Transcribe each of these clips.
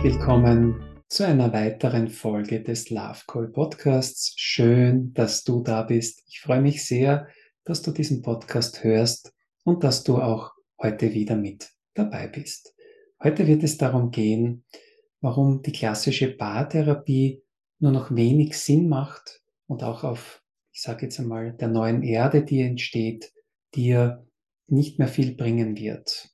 herzlich willkommen zu einer weiteren Folge des Love Call Podcasts. Schön, dass du da bist. Ich freue mich sehr, dass du diesen Podcast hörst und dass du auch heute wieder mit dabei bist. Heute wird es darum gehen, warum die klassische Paartherapie nur noch wenig Sinn macht und auch auf, ich sage jetzt einmal, der neuen Erde, die entsteht, dir nicht mehr viel bringen wird.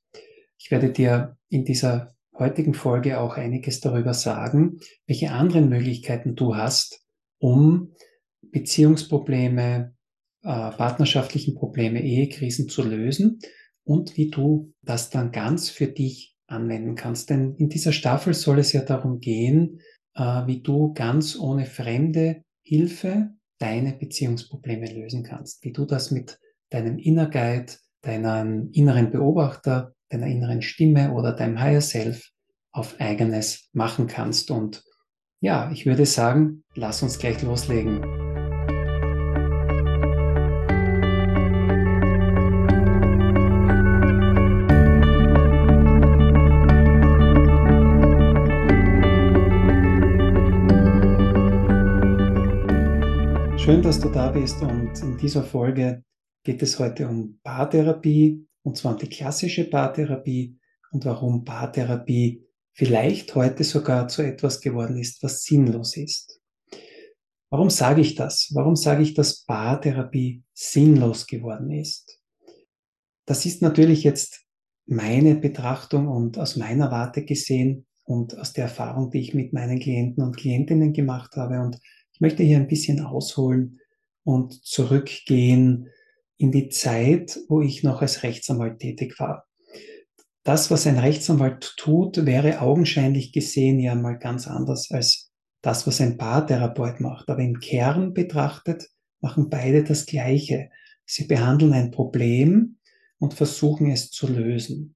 Ich werde dir in dieser heutigen Folge auch einiges darüber sagen, welche anderen Möglichkeiten du hast, um Beziehungsprobleme, äh, partnerschaftlichen Probleme, Ehekrisen zu lösen und wie du das dann ganz für dich anwenden kannst. Denn in dieser Staffel soll es ja darum gehen, äh, wie du ganz ohne fremde Hilfe deine Beziehungsprobleme lösen kannst, wie du das mit deinem Inner Guide, deinem inneren Beobachter deiner inneren Stimme oder deinem Higher Self auf eigenes machen kannst. Und ja, ich würde sagen, lass uns gleich loslegen. Schön, dass du da bist und in dieser Folge geht es heute um Paartherapie, und zwar die klassische Paartherapie und warum Paartherapie vielleicht heute sogar zu etwas geworden ist, was sinnlos ist. Warum sage ich das? Warum sage ich, dass Paartherapie sinnlos geworden ist? Das ist natürlich jetzt meine Betrachtung und aus meiner Warte gesehen und aus der Erfahrung, die ich mit meinen Klienten und Klientinnen gemacht habe. Und ich möchte hier ein bisschen ausholen und zurückgehen in die Zeit, wo ich noch als Rechtsanwalt tätig war. Das, was ein Rechtsanwalt tut, wäre augenscheinlich gesehen ja mal ganz anders als das, was ein Paartherapeut macht. Aber im Kern betrachtet machen beide das Gleiche. Sie behandeln ein Problem und versuchen es zu lösen.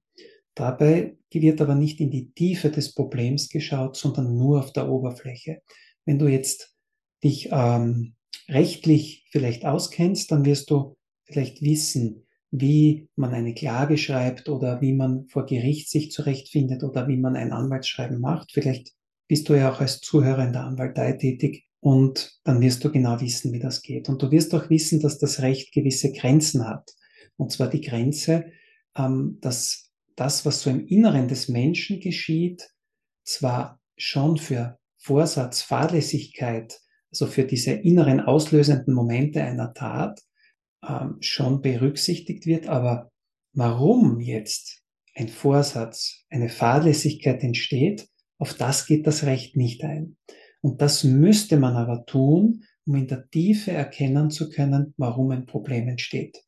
Dabei wird aber nicht in die Tiefe des Problems geschaut, sondern nur auf der Oberfläche. Wenn du jetzt dich ähm, rechtlich vielleicht auskennst, dann wirst du vielleicht wissen, wie man eine Klage schreibt oder wie man vor Gericht sich zurechtfindet oder wie man ein Anwaltsschreiben macht. Vielleicht bist du ja auch als Zuhörer in der Anwaltei tätig und dann wirst du genau wissen, wie das geht. Und du wirst auch wissen, dass das Recht gewisse Grenzen hat. Und zwar die Grenze, ähm, dass das, was so im Inneren des Menschen geschieht, zwar schon für Vorsatz, Fahrlässigkeit, also für diese inneren auslösenden Momente einer Tat, ähm, schon berücksichtigt wird, aber warum jetzt ein Vorsatz, eine Fahrlässigkeit entsteht, auf das geht das Recht nicht ein. Und das müsste man aber tun, um in der Tiefe erkennen zu können, warum ein Problem entsteht.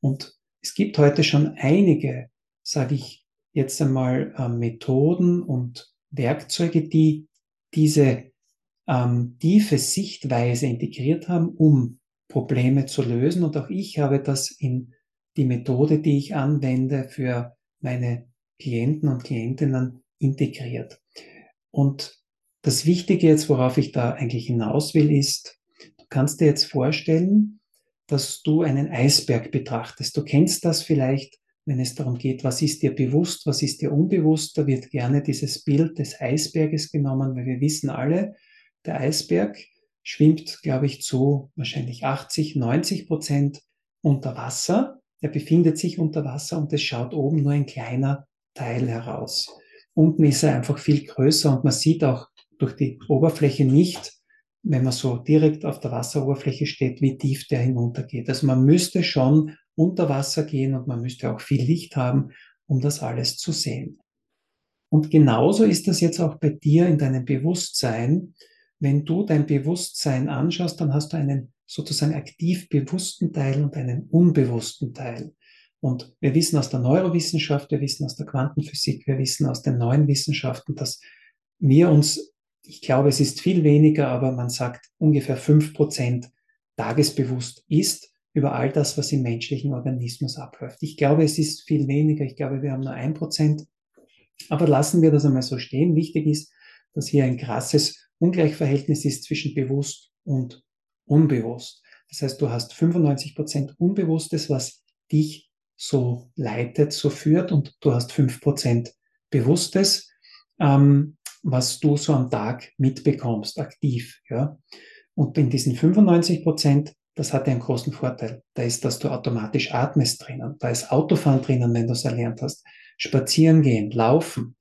Und es gibt heute schon einige, sage ich jetzt einmal, äh, Methoden und Werkzeuge, die diese ähm, tiefe Sichtweise integriert haben, um Probleme zu lösen. Und auch ich habe das in die Methode, die ich anwende für meine Klienten und Klientinnen integriert. Und das Wichtige jetzt, worauf ich da eigentlich hinaus will, ist, du kannst dir jetzt vorstellen, dass du einen Eisberg betrachtest. Du kennst das vielleicht, wenn es darum geht, was ist dir bewusst, was ist dir unbewusst. Da wird gerne dieses Bild des Eisberges genommen, weil wir wissen alle, der Eisberg schwimmt, glaube ich, zu wahrscheinlich 80, 90 Prozent unter Wasser. Er befindet sich unter Wasser und es schaut oben nur ein kleiner Teil heraus. Unten ist er einfach viel größer und man sieht auch durch die Oberfläche nicht, wenn man so direkt auf der Wasseroberfläche steht, wie tief der hinuntergeht. Also man müsste schon unter Wasser gehen und man müsste auch viel Licht haben, um das alles zu sehen. Und genauso ist das jetzt auch bei dir in deinem Bewusstsein wenn du dein Bewusstsein anschaust, dann hast du einen sozusagen aktiv bewussten Teil und einen unbewussten Teil. Und wir wissen aus der Neurowissenschaft, wir wissen aus der Quantenphysik, wir wissen aus den neuen Wissenschaften, dass wir uns, ich glaube, es ist viel weniger, aber man sagt ungefähr fünf Prozent tagesbewusst ist über all das, was im menschlichen Organismus abläuft. Ich glaube, es ist viel weniger. Ich glaube, wir haben nur ein Prozent. Aber lassen wir das einmal so stehen. Wichtig ist, dass hier ein krasses Ungleichverhältnis ist zwischen bewusst und unbewusst. Das heißt, du hast 95 Prozent Unbewusstes, was dich so leitet, so führt und du hast fünf Prozent Bewusstes. Ähm, was du so am Tag mitbekommst, aktiv. Ja? Und in diesen 95 Prozent, das hat einen großen Vorteil. Da ist, dass du automatisch atmest drinnen. Da ist Autofahren drinnen, wenn du es erlernt hast. Spazieren gehen, laufen,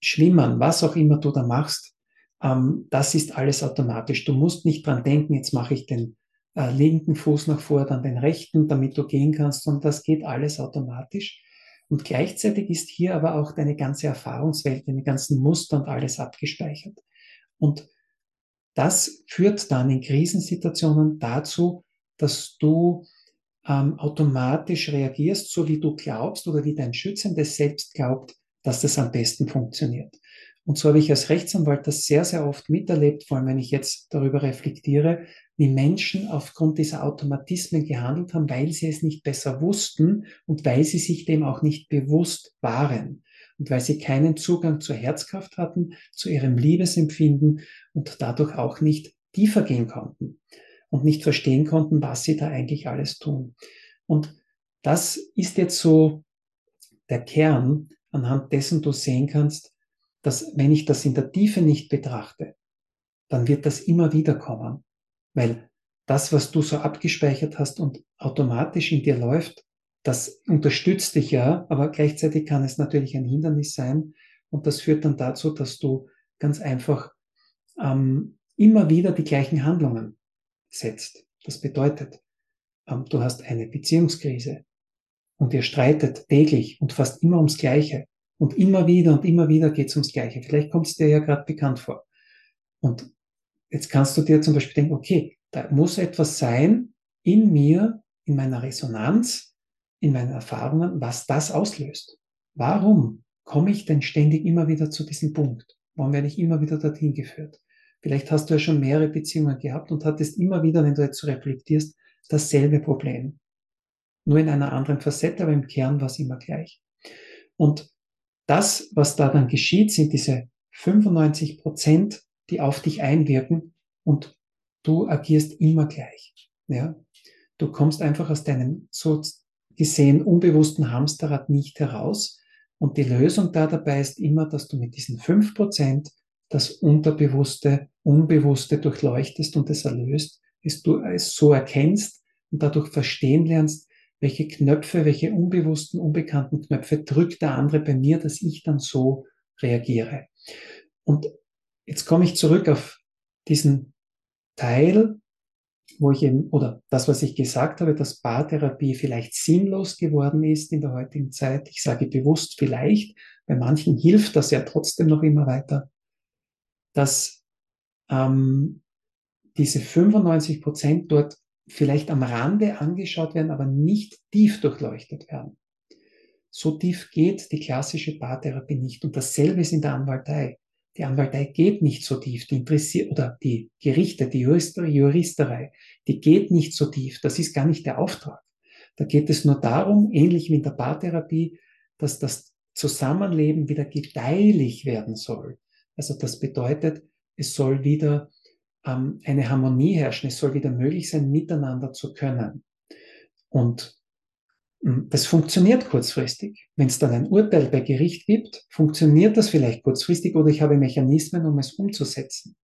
schwimmen, was auch immer du da machst. Ähm, das ist alles automatisch. Du musst nicht dran denken, jetzt mache ich den äh, linken Fuß nach vor, dann den rechten, damit du gehen kannst, sondern das geht alles automatisch. Und gleichzeitig ist hier aber auch deine ganze Erfahrungswelt, deine ganzen Muster und alles abgespeichert. Und das führt dann in Krisensituationen dazu, dass du ähm, automatisch reagierst, so wie du glaubst oder wie dein schützendes Selbst glaubt, dass das am besten funktioniert. Und so habe ich als Rechtsanwalt das sehr, sehr oft miterlebt, vor allem wenn ich jetzt darüber reflektiere, wie Menschen aufgrund dieser Automatismen gehandelt haben, weil sie es nicht besser wussten und weil sie sich dem auch nicht bewusst waren und weil sie keinen Zugang zur Herzkraft hatten, zu ihrem Liebesempfinden und dadurch auch nicht tiefer gehen konnten und nicht verstehen konnten, was sie da eigentlich alles tun. Und das ist jetzt so der Kern, anhand dessen du sehen kannst, dass wenn ich das in der Tiefe nicht betrachte, dann wird das immer wieder kommen, weil das, was du so abgespeichert hast und automatisch in dir läuft, das unterstützt dich ja, aber gleichzeitig kann es natürlich ein Hindernis sein und das führt dann dazu, dass du ganz einfach ähm, immer wieder die gleichen Handlungen setzt. Das bedeutet, ähm, du hast eine Beziehungskrise und ihr streitet täglich und fast immer ums Gleiche. Und immer wieder und immer wieder geht es ums Gleiche. Vielleicht kommt es dir ja gerade bekannt vor. Und jetzt kannst du dir zum Beispiel denken, okay, da muss etwas sein in mir, in meiner Resonanz, in meinen Erfahrungen, was das auslöst. Warum komme ich denn ständig immer wieder zu diesem Punkt? Warum werde ich immer wieder dorthin geführt? Vielleicht hast du ja schon mehrere Beziehungen gehabt und hattest immer wieder, wenn du jetzt so reflektierst, dasselbe Problem. Nur in einer anderen Facette, aber im Kern war es immer gleich. Und das, was da dann geschieht, sind diese 95 Prozent, die auf dich einwirken und du agierst immer gleich. Ja? Du kommst einfach aus deinem so gesehen unbewussten Hamsterrad nicht heraus. Und die Lösung da dabei ist immer, dass du mit diesen 5 Prozent das Unterbewusste, Unbewusste durchleuchtest und es erlöst, es du es so erkennst und dadurch verstehen lernst, welche Knöpfe, welche unbewussten, unbekannten Knöpfe drückt der andere bei mir, dass ich dann so reagiere. Und jetzt komme ich zurück auf diesen Teil, wo ich eben, oder das, was ich gesagt habe, dass Paartherapie vielleicht sinnlos geworden ist in der heutigen Zeit. Ich sage bewusst vielleicht, bei manchen hilft das ja trotzdem noch immer weiter, dass ähm, diese 95 Prozent dort vielleicht am Rande angeschaut werden, aber nicht tief durchleuchtet werden. So tief geht die klassische Paartherapie nicht. Und dasselbe ist in der Anwaltei. Die Anwaltei geht nicht so tief, die interessiert, oder die Gerichte, die Jurister, Juristerei, die geht nicht so tief. Das ist gar nicht der Auftrag. Da geht es nur darum, ähnlich wie in der Paartherapie, dass das Zusammenleben wieder gedeihlich werden soll. Also das bedeutet, es soll wieder ähm, eine Harmonie herrschen. Es soll wieder möglich sein, miteinander zu können. Und hm, das funktioniert kurzfristig. Wenn es dann ein Urteil bei Gericht gibt, funktioniert das vielleicht kurzfristig oder ich habe Mechanismen, um es umzusetzen,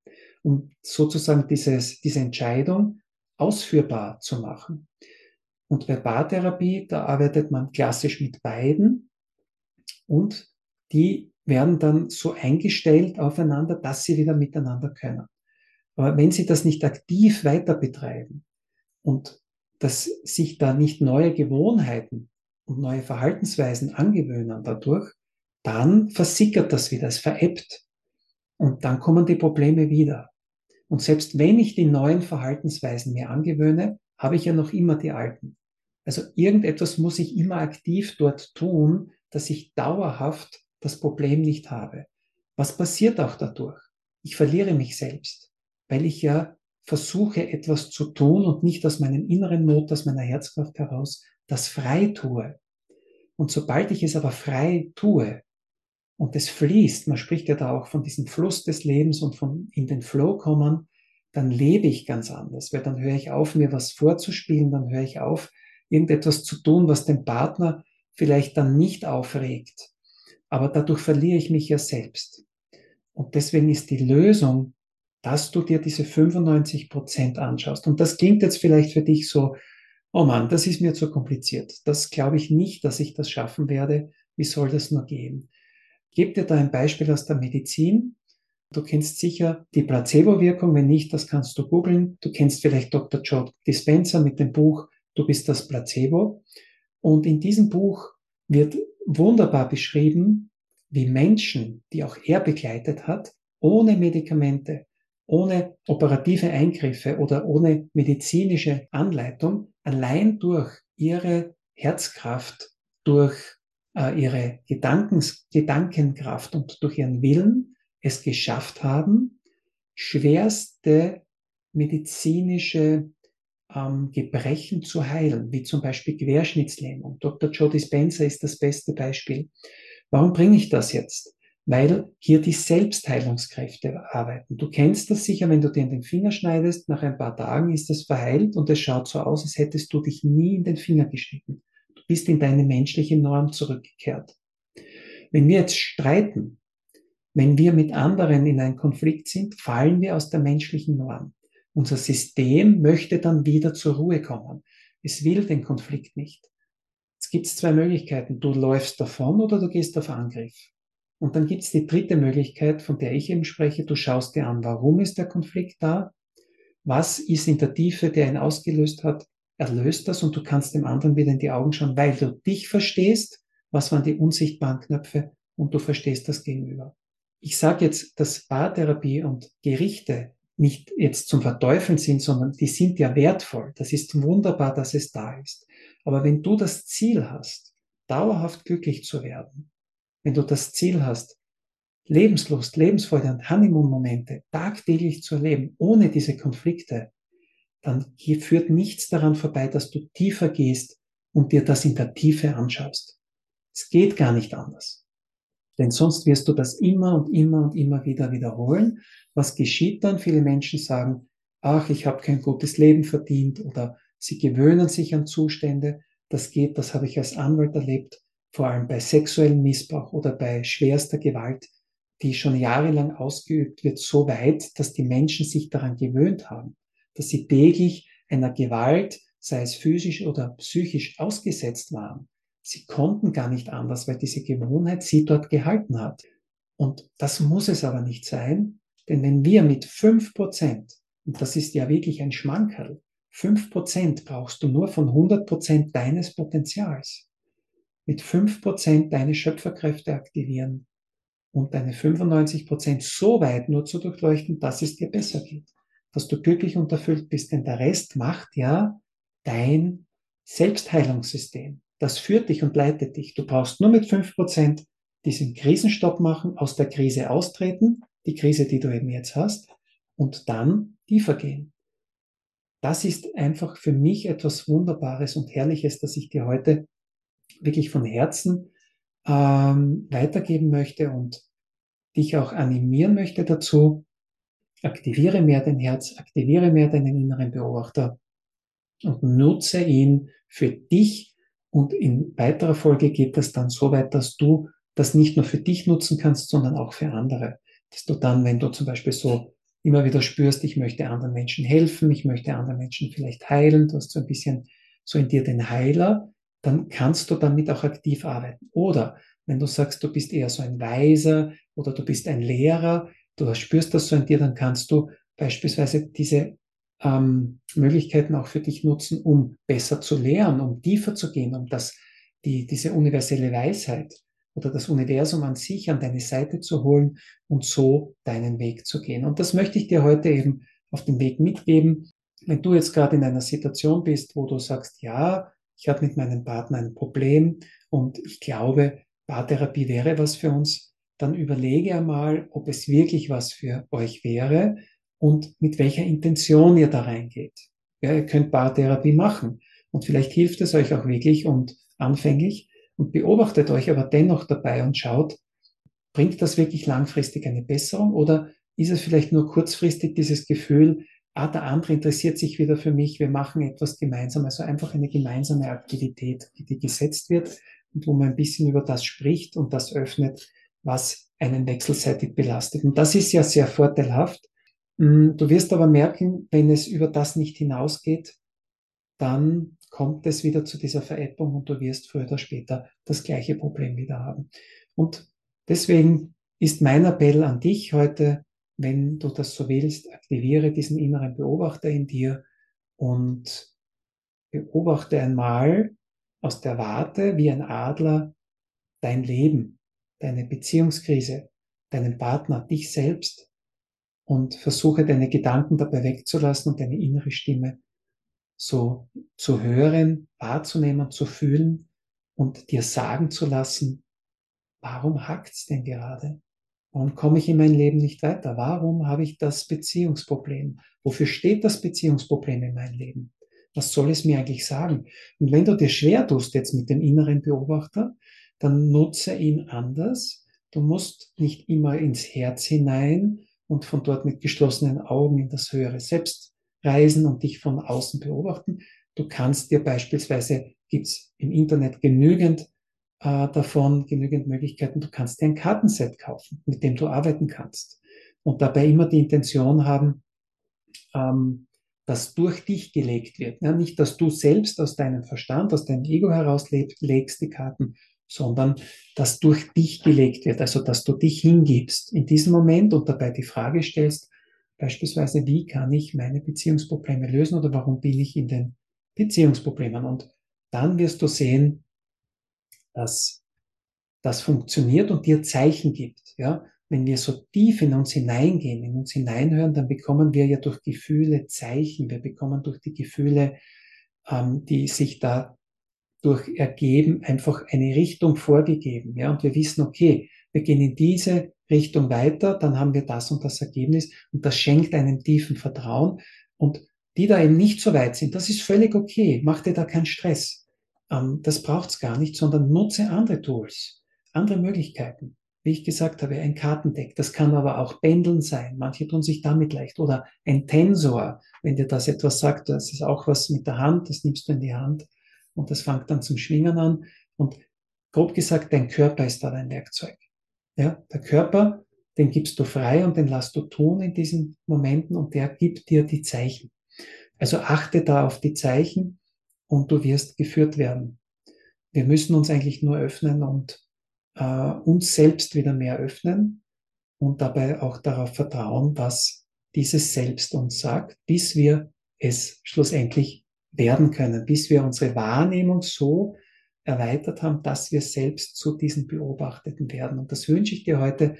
um sozusagen dieses, diese Entscheidung ausführbar zu machen. Und bei Paartherapie, da arbeitet man klassisch mit beiden und die werden dann so eingestellt aufeinander, dass sie wieder miteinander können. Aber wenn Sie das nicht aktiv weiter betreiben und dass sich da nicht neue Gewohnheiten und neue Verhaltensweisen angewöhnen dadurch, dann versickert das wieder, es veräppt. Und dann kommen die Probleme wieder. Und selbst wenn ich die neuen Verhaltensweisen mir angewöhne, habe ich ja noch immer die alten. Also irgendetwas muss ich immer aktiv dort tun, dass ich dauerhaft das Problem nicht habe. Was passiert auch dadurch? Ich verliere mich selbst weil ich ja versuche, etwas zu tun und nicht aus meinem inneren Not, aus meiner Herzkraft heraus das frei tue. Und sobald ich es aber frei tue und es fließt, man spricht ja da auch von diesem Fluss des Lebens und von in den Flow kommen, dann lebe ich ganz anders, weil dann höre ich auf, mir was vorzuspielen, dann höre ich auf, irgendetwas zu tun, was den Partner vielleicht dann nicht aufregt. Aber dadurch verliere ich mich ja selbst. Und deswegen ist die Lösung, dass du dir diese 95 Prozent anschaust. Und das klingt jetzt vielleicht für dich so, oh Mann, das ist mir zu kompliziert. Das glaube ich nicht, dass ich das schaffen werde. Wie soll das nur gehen? Gebe dir da ein Beispiel aus der Medizin. Du kennst sicher die Placebo-Wirkung. Wenn nicht, das kannst du googeln. Du kennst vielleicht Dr. Joe Dispenza mit dem Buch Du bist das Placebo. Und in diesem Buch wird wunderbar beschrieben, wie Menschen, die auch er begleitet hat, ohne Medikamente, ohne operative Eingriffe oder ohne medizinische Anleitung, allein durch ihre Herzkraft, durch äh, ihre Gedankens Gedankenkraft und durch ihren Willen es geschafft haben, schwerste medizinische ähm, Gebrechen zu heilen, wie zum Beispiel Querschnittslähmung. Dr. Joe Dispenza ist das beste Beispiel. Warum bringe ich das jetzt? Weil hier die Selbstheilungskräfte arbeiten. Du kennst das sicher, wenn du dir in den Finger schneidest, nach ein paar Tagen ist es verheilt und es schaut so aus, als hättest du dich nie in den Finger geschnitten. Du bist in deine menschliche Norm zurückgekehrt. Wenn wir jetzt streiten, wenn wir mit anderen in einen Konflikt sind, fallen wir aus der menschlichen Norm. Unser System möchte dann wieder zur Ruhe kommen. Es will den Konflikt nicht. Es gibt zwei Möglichkeiten. Du läufst davon oder du gehst auf Angriff. Und dann gibt es die dritte Möglichkeit, von der ich eben spreche. Du schaust dir an, warum ist der Konflikt da? Was ist in der Tiefe, der ihn ausgelöst hat? Erlöst das und du kannst dem anderen wieder in die Augen schauen, weil du dich verstehst. Was waren die unsichtbaren Knöpfe? Und du verstehst das Gegenüber. Ich sage jetzt, dass Paartherapie und Gerichte nicht jetzt zum Verteufeln sind, sondern die sind ja wertvoll. Das ist wunderbar, dass es da ist. Aber wenn du das Ziel hast, dauerhaft glücklich zu werden, wenn du das Ziel hast, Lebenslust, Lebensfreude und Honeymoon-Momente tagtäglich zu erleben, ohne diese Konflikte, dann führt nichts daran vorbei, dass du tiefer gehst und dir das in der Tiefe anschaust. Es geht gar nicht anders. Denn sonst wirst du das immer und immer und immer wieder wiederholen. Was geschieht dann? Viele Menschen sagen, ach, ich habe kein gutes Leben verdient oder sie gewöhnen sich an Zustände. Das geht, das habe ich als Anwalt erlebt, vor allem bei sexuellem Missbrauch oder bei schwerster Gewalt, die schon jahrelang ausgeübt wird, so weit, dass die Menschen sich daran gewöhnt haben, dass sie täglich einer Gewalt, sei es physisch oder psychisch, ausgesetzt waren. Sie konnten gar nicht anders, weil diese Gewohnheit sie dort gehalten hat. Und das muss es aber nicht sein, denn wenn wir mit fünf Prozent, und das ist ja wirklich ein Schmankerl, fünf Prozent brauchst du nur von 100 Prozent deines Potenzials, mit fünf Prozent deine Schöpferkräfte aktivieren und deine 95 Prozent so weit nur zu durchleuchten, dass es dir besser geht, dass du glücklich und erfüllt bist, denn der Rest macht ja dein Selbstheilungssystem. Das führt dich und leitet dich. Du brauchst nur mit fünf Prozent diesen Krisenstopp machen, aus der Krise austreten, die Krise, die du eben jetzt hast, und dann tiefer gehen. Das ist einfach für mich etwas Wunderbares und Herrliches, dass ich dir heute wirklich von Herzen ähm, weitergeben möchte und dich auch animieren möchte dazu. Aktiviere mehr dein Herz, aktiviere mehr deinen inneren Beobachter und nutze ihn für dich und in weiterer Folge geht das dann so weit, dass du das nicht nur für dich nutzen kannst, sondern auch für andere. Dass du dann, wenn du zum Beispiel so immer wieder spürst, ich möchte anderen Menschen helfen, ich möchte anderen Menschen vielleicht heilen, du hast so ein bisschen so in dir den Heiler, dann kannst du damit auch aktiv arbeiten. Oder wenn du sagst, du bist eher so ein Weiser oder du bist ein Lehrer, du spürst das so in dir, dann kannst du beispielsweise diese ähm, Möglichkeiten auch für dich nutzen, um besser zu lernen, um tiefer zu gehen, um das, die, diese universelle Weisheit oder das Universum an sich an deine Seite zu holen und so deinen Weg zu gehen. Und das möchte ich dir heute eben auf den Weg mitgeben. Wenn du jetzt gerade in einer Situation bist, wo du sagst, ja, ich habe mit meinem Partner ein Problem und ich glaube, Paartherapie wäre was für uns, dann überlege einmal, ob es wirklich was für euch wäre und mit welcher Intention ihr da reingeht. Ja, ihr könnt Paartherapie machen und vielleicht hilft es euch auch wirklich und anfänglich und beobachtet euch aber dennoch dabei und schaut, bringt das wirklich langfristig eine Besserung oder ist es vielleicht nur kurzfristig dieses Gefühl, ah, der andere interessiert sich wieder für mich, wir machen etwas gemeinsam, also einfach eine gemeinsame Aktivität, die gesetzt wird und wo man ein bisschen über das spricht und das öffnet, was einen wechselseitig belastet. Und das ist ja sehr vorteilhaft. Mm, du wirst aber merken, wenn es über das nicht hinausgeht, dann kommt es wieder zu dieser Vererbung und du wirst früher oder später das gleiche Problem wieder haben. Und deswegen ist mein Appell an dich heute, wenn du das so willst, aktiviere diesen inneren Beobachter in dir und beobachte einmal aus der Warte wie ein Adler dein Leben, deine Beziehungskrise, deinen Partner, dich selbst und versuche deine Gedanken dabei wegzulassen und deine innere Stimme so zu hören, wahrzunehmen, zu fühlen und dir sagen zu lassen, warum hackt's denn gerade? Warum komme ich in mein Leben nicht weiter? Warum habe ich das Beziehungsproblem? Wofür steht das Beziehungsproblem in meinem Leben? Was soll es mir eigentlich sagen? Und wenn du dir schwer tust jetzt mit dem inneren Beobachter, dann nutze ihn anders. Du musst nicht immer ins Herz hinein und von dort mit geschlossenen Augen in das höhere Selbst reisen und dich von außen beobachten. Du kannst dir beispielsweise, gibt's im Internet genügend äh, davon, genügend Möglichkeiten, du kannst dir ein Kartenset kaufen, mit dem du arbeiten kannst. Und dabei immer die Intention haben, ähm, das durch dich gelegt wird. Ja, nicht, dass du selbst aus deinem Verstand, aus deinem Ego heraus legst die Karten, sondern dass durch dich gelegt wird, also dass du dich hingibst in diesem Moment und dabei die Frage stellst, beispielsweise, wie kann ich meine Beziehungsprobleme lösen oder warum bin ich in den Beziehungsproblemen? Und dann wirst du sehen, dass das funktioniert und dir Zeichen gibt. Ja? wenn wir so tief in uns hineingehen, in uns hineinhören, dann bekommen wir ja durch Gefühle Zeichen. Wir bekommen durch die Gefühle, ähm, die sich da durch ergeben, einfach eine Richtung vorgegeben. Ja, und wir wissen, okay, wir gehen in diese Richtung weiter, dann haben wir das und das Ergebnis und das schenkt einen tiefen Vertrauen. Und die da eben nicht so weit sind, das ist völlig okay. Mach dir da keinen Stress. Ähm, das braucht's gar nicht, sondern nutze andere Tools, andere Möglichkeiten wie ich gesagt habe, ein Kartendeck. Das kann aber auch Pendeln sein. Manche tun sich damit leicht. Oder ein Tensor, wenn dir das etwas sagt, das ist auch was mit der Hand, das nimmst du in die Hand und das fängt dann zum Schwingen an. Und grob gesagt, dein Körper ist da dein Werkzeug. Ja, der Körper, den gibst du frei und den lässt du tun in diesen Momenten und der gibt dir die Zeichen. Also achte da auf die Zeichen und du wirst geführt werden. Wir müssen uns eigentlich nur öffnen und äh, uns selbst wieder mehr öffnen und dabei auch darauf vertrauen, was dieses Selbst uns sagt, bis wir es schlussendlich werden können, bis wir unsere Wahrnehmung so erweitert haben, dass wir selbst zu diesen Beobachteten werden. Und das wünsche ich dir heute,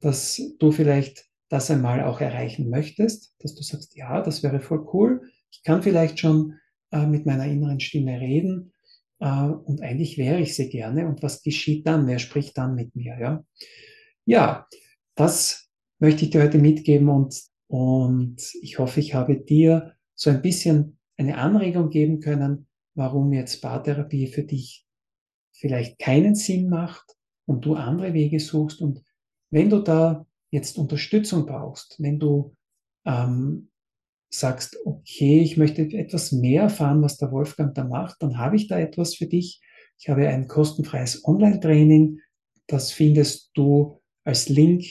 dass du vielleicht das einmal auch erreichen möchtest, dass du sagst, ja, das wäre voll cool. Ich kann vielleicht schon äh, mit meiner inneren Stimme reden äh, und eigentlich wäre ich sie gerne. Und was geschieht dann? Wer spricht dann mit mir? Ja, ja das möchte ich dir heute mitgeben und, und ich hoffe, ich habe dir so ein bisschen eine Anregung geben können, warum jetzt Paartherapie für dich vielleicht keinen Sinn macht und du andere Wege suchst. Und wenn du da jetzt Unterstützung brauchst, wenn du ähm, sagst, okay, ich möchte etwas mehr erfahren, was der Wolfgang da macht, dann habe ich da etwas für dich. Ich habe ein kostenfreies Online-Training. Das findest du als Link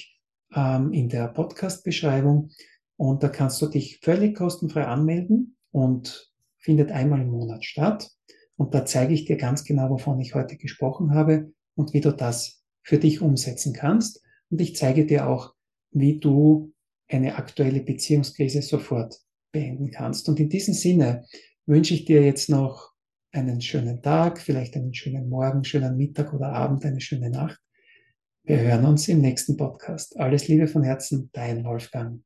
ähm, in der Podcast-Beschreibung. Und da kannst du dich völlig kostenfrei anmelden und findet einmal im Monat statt. Und da zeige ich dir ganz genau, wovon ich heute gesprochen habe und wie du das für dich umsetzen kannst. Und ich zeige dir auch, wie du eine aktuelle Beziehungskrise sofort beenden kannst. Und in diesem Sinne wünsche ich dir jetzt noch einen schönen Tag, vielleicht einen schönen Morgen, schönen Mittag oder Abend, eine schöne Nacht. Wir hören uns im nächsten Podcast. Alles Liebe von Herzen, dein Wolfgang.